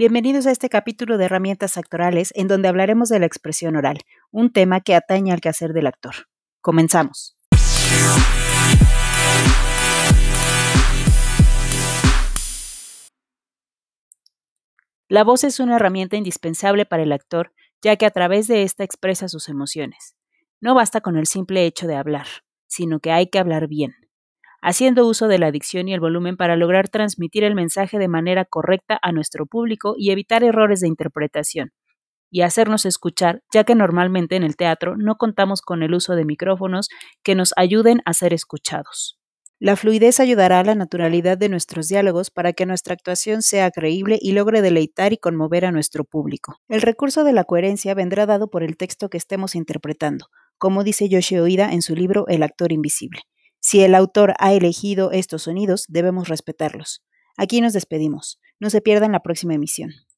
Bienvenidos a este capítulo de herramientas actorales en donde hablaremos de la expresión oral, un tema que atañe al quehacer del actor. Comenzamos. La voz es una herramienta indispensable para el actor, ya que a través de esta expresa sus emociones. No basta con el simple hecho de hablar, sino que hay que hablar bien haciendo uso de la dicción y el volumen para lograr transmitir el mensaje de manera correcta a nuestro público y evitar errores de interpretación, y hacernos escuchar, ya que normalmente en el teatro no contamos con el uso de micrófonos que nos ayuden a ser escuchados. La fluidez ayudará a la naturalidad de nuestros diálogos para que nuestra actuación sea creíble y logre deleitar y conmover a nuestro público. El recurso de la coherencia vendrá dado por el texto que estemos interpretando, como dice Yoshi Oida en su libro El actor invisible. Si el autor ha elegido estos sonidos, debemos respetarlos. Aquí nos despedimos. No se pierdan la próxima emisión.